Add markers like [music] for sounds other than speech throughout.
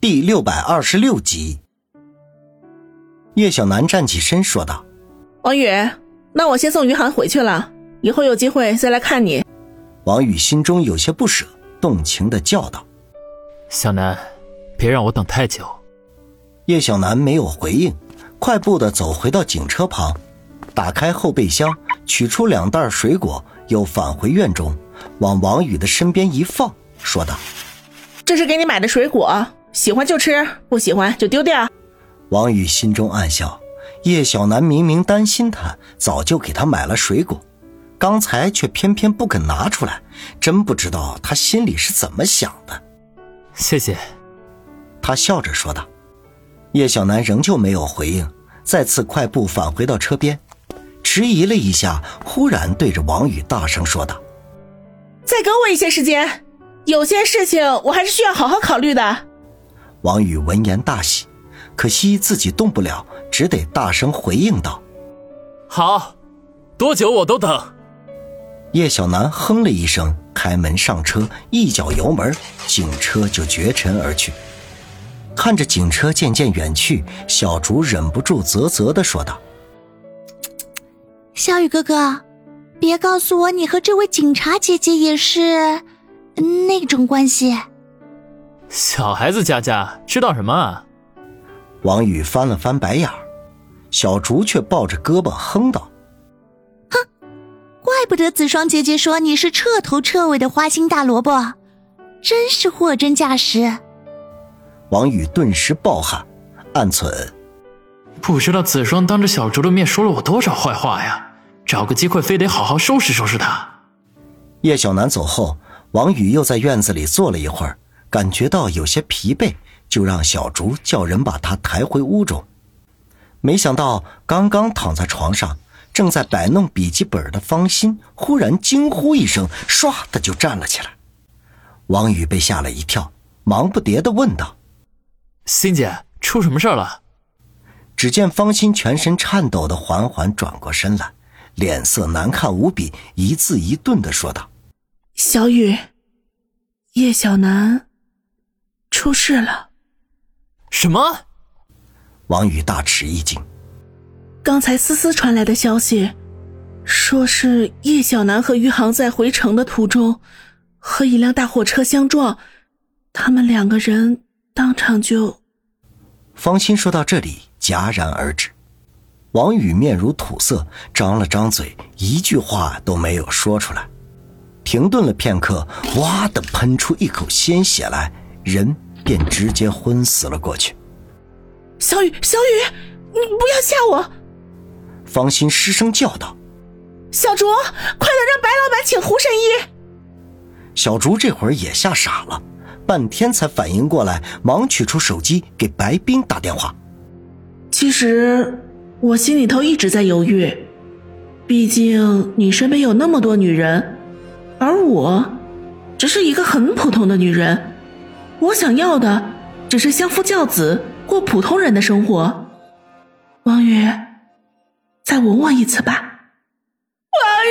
第六百二十六集。叶小楠站起身说道：“王宇，那我先送于涵回去了，以后有机会再来看你。”王宇心中有些不舍，动情的叫道：“小楠，别让我等太久。”叶小楠没有回应，快步的走回到警车旁，打开后备箱，取出两袋水果，又返回院中，往王宇的身边一放，说道：“这是给你买的水果，喜欢就吃，不喜欢就丢掉。”王宇心中暗笑，叶小楠明明担心他，早就给他买了水果，刚才却偏偏不肯拿出来，真不知道他心里是怎么想的。谢谢，他笑着说道。叶小楠仍旧没有回应，再次快步返回到车边，迟疑了一下，忽然对着王宇大声说道：“再给我一些时间，有些事情我还是需要好好考虑的。”王宇闻言大喜，可惜自己动不了，只得大声回应道：“好，多久我都等。”叶小楠哼了一声，开门上车，一脚油门，警车就绝尘而去。看着警车渐渐远去，小竹忍不住啧啧的说道：“小雨哥哥，别告诉我你和这位警察姐姐也是那种关系。”小孩子家家知道什么？啊？王宇翻了翻白眼儿，小竹却抱着胳膊哼道：“哼，怪不得子双姐姐说你是彻头彻尾的花心大萝卜，真是货真价实。”王宇顿时暴汗，暗忖：不知道子双当着小竹的面说了我多少坏话呀！找个机会，非得好好收拾收拾他。叶小楠走后，王宇又在院子里坐了一会儿，感觉到有些疲惫，就让小竹叫人把他抬回屋中。没想到，刚刚躺在床上，正在摆弄笔记本的方心忽然惊呼一声，唰的就站了起来。王宇被吓了一跳，忙不迭的问道。欣姐，出什么事了？只见方心全身颤抖的缓缓转过身来，脸色难看无比，一字一顿的说道：“小雨，叶小楠出事了。”什么？王宇大吃一惊。刚才思思传来的消息，说是叶小楠和余杭在回城的途中，和一辆大货车相撞，他们两个人。当场就，方心说到这里戛然而止，王宇面如土色，张了张嘴，一句话都没有说出来。停顿了片刻，哇的喷出一口鲜血来，人便直接昏死了过去。小雨，小雨，你不要吓我！方心失声叫道：“小竹，快点让白老板请胡神医！”小竹这会儿也吓傻了。半天才反应过来，忙取出手机给白冰打电话。其实我心里头一直在犹豫，毕竟你身边有那么多女人，而我只是一个很普通的女人。我想要的只是相夫教子，过普通人的生活。王宇，再吻我一次吧。王宇，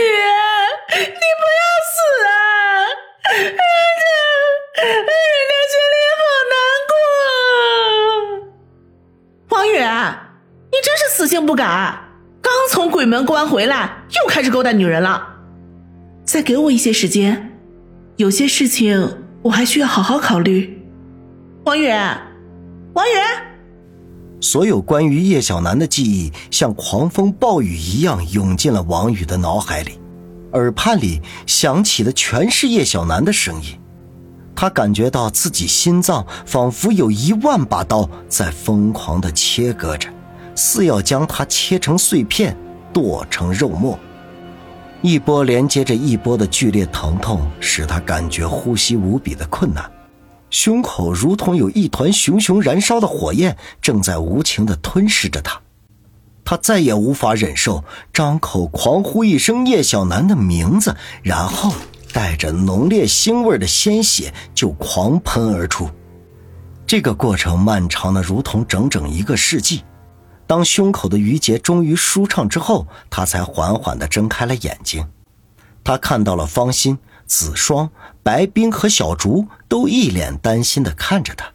你不要死啊！儿子，你心里好难过。王宇，你真是死性不改，刚从鬼门关回来，又开始勾搭女人了。再给我一些时间，有些事情我还需要好好考虑。王宇，王宇，所有关于叶小楠的记忆像狂风暴雨一样涌进了王宇的脑海里，耳畔里响起的全是叶小楠的声音。他感觉到自己心脏仿佛有一万把刀在疯狂的切割着。似要将它切成碎片，剁成肉末。一波连接着一波的剧烈疼痛，使他感觉呼吸无比的困难，胸口如同有一团熊熊燃烧的火焰正在无情地吞噬着他。他再也无法忍受，张口狂呼一声叶小楠的名字，然后带着浓烈腥味的鲜血就狂喷而出。这个过程漫长的如同整整一个世纪。当胸口的余结终于舒畅之后，他才缓缓地睁开了眼睛。他看到了方心、子双、白冰和小竹都一脸担心地看着他，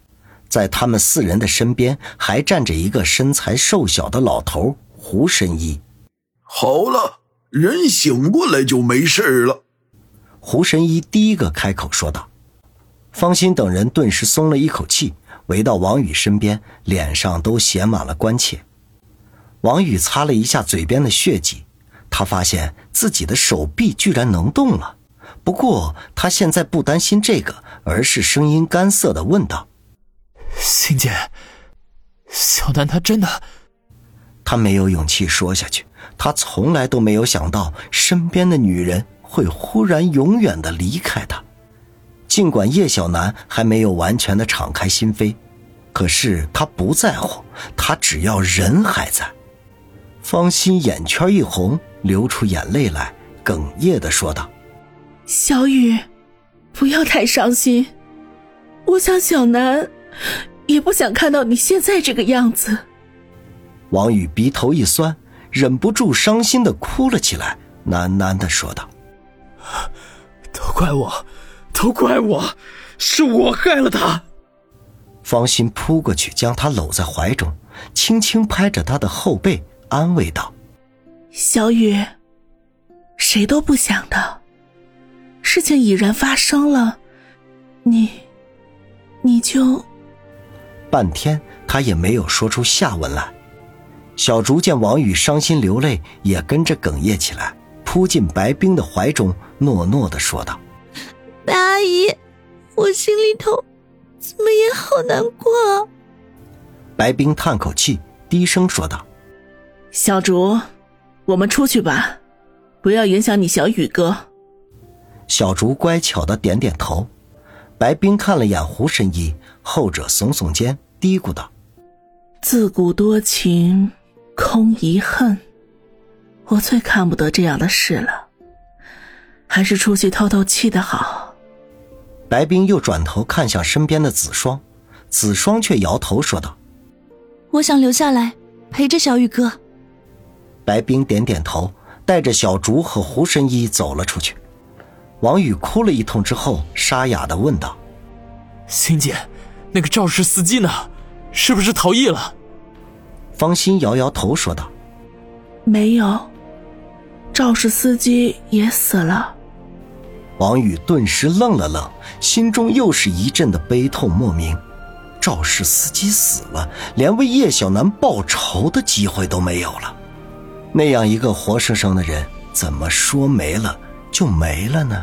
在他们四人的身边还站着一个身材瘦小的老头胡神医。好了，人醒过来就没事了。胡神医第一个开口说道。方心等人顿时松了一口气，围到王宇身边，脸上都写满了关切。王宇擦了一下嘴边的血迹，他发现自己的手臂居然能动了。不过他现在不担心这个，而是声音干涩的问道：“欣姐，小南他真的……”他没有勇气说下去。他从来都没有想到身边的女人会忽然永远的离开他。尽管叶小楠还没有完全的敞开心扉，可是他不在乎，他只要人还在。方心眼圈一红，流出眼泪来，哽咽的说道：“小雨，不要太伤心。我想小南也不想看到你现在这个样子。”王宇鼻头一酸，忍不住伤心的哭了起来，喃喃的说道：“都怪我。”都怪我，是我害了他。方心扑过去，将他搂在怀中，轻轻拍着他的后背，安慰道：“小雨，谁都不想的，事情已然发生了，你，你就……”半天，他也没有说出下文来。小竹见王宇伤心流泪，也跟着哽咽起来，扑进白冰的怀中，诺诺的说道。白阿姨，我心里头怎么也好难过。白冰叹口气，低声说道：“小竹，我们出去吧，不要影响你小雨哥。”小竹乖巧的点点头。白冰看了眼胡神医，后者耸耸肩，嘀咕道：“自古多情空遗恨，我最看不得这样的事了，还是出去透透气的好。”白冰又转头看向身边的子双，子双却摇头说道：“我想留下来陪着小雨哥。”白冰点点头，带着小竹和胡神医走了出去。王宇哭了一通之后，沙哑的问道：“欣姐，那个肇事司机呢？是不是逃逸了？”方心摇摇头说道：“没有，肇事司机也死了。”王宇顿时愣了愣，心中又是一阵的悲痛莫名。肇事司机死了，连为叶小楠报仇的机会都没有了。那样一个活生生的人，怎么说没了就没了呢？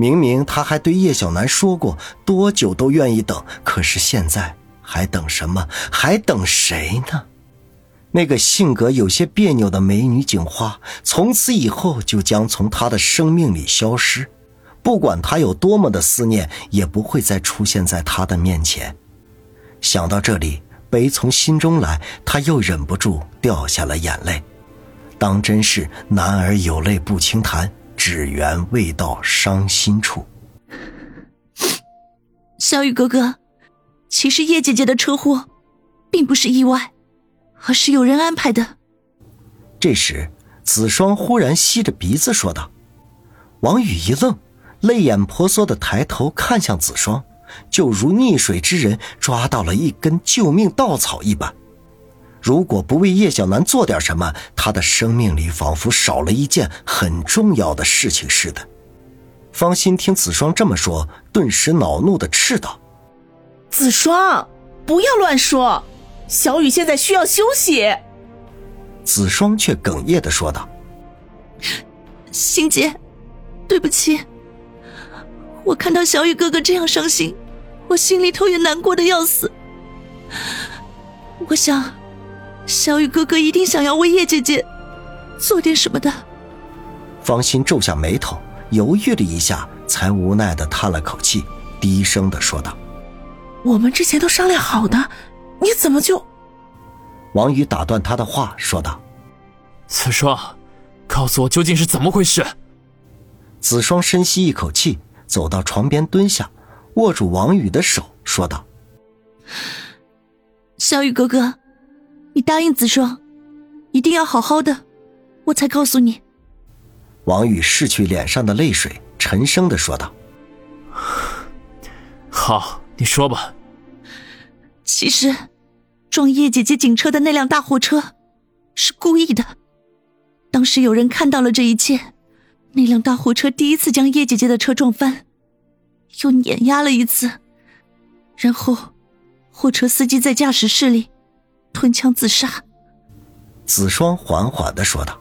明明他还对叶小楠说过多久都愿意等，可是现在还等什么？还等谁呢？那个性格有些别扭的美女警花，从此以后就将从他的生命里消失。不管他有多么的思念，也不会再出现在他的面前。想到这里，悲从心中来，他又忍不住掉下了眼泪。当真是男儿有泪不轻弹，只缘未到伤心处。小雨哥哥，其实叶姐姐的车祸，并不是意外。而是有人安排的。这时，子双忽然吸着鼻子说道：“王宇一愣，泪眼婆娑的抬头看向子双，就如溺水之人抓到了一根救命稻草一般。如果不为叶小楠做点什么，他的生命里仿佛少了一件很重要的事情似的。”方心听子双这么说，顿时恼怒的斥道：“子双，不要乱说！”小雨现在需要休息。子双却哽咽的说道：“欣姐，对不起，我看到小雨哥哥这样伤心，我心里头也难过的要死。我想，小雨哥哥一定想要为叶姐姐做点什么的。”方心皱下眉头，犹豫了一下，才无奈的叹了口气，低声的说道：“我们之前都商量好的。”你怎么就？王宇打断他的话，说道：“子双，告诉我究竟是怎么回事。”子双深吸一口气，走到床边蹲下，握住王宇的手，说道：“小雨哥哥，你答应子双，一定要好好的，我才告诉你。”王宇拭去脸上的泪水，沉声的说道：“ [sighs] 好，你说吧。”其实，撞叶姐姐警车的那辆大货车是故意的。当时有人看到了这一切，那辆大货车第一次将叶姐姐的车撞翻，又碾压了一次，然后货车司机在驾驶室里吞枪自杀。子双缓缓的说道。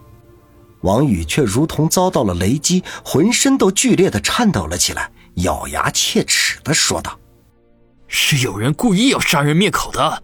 王宇却如同遭到了雷击，浑身都剧烈的颤抖了起来，咬牙切齿的说道：“是有人故意要杀人灭口的。”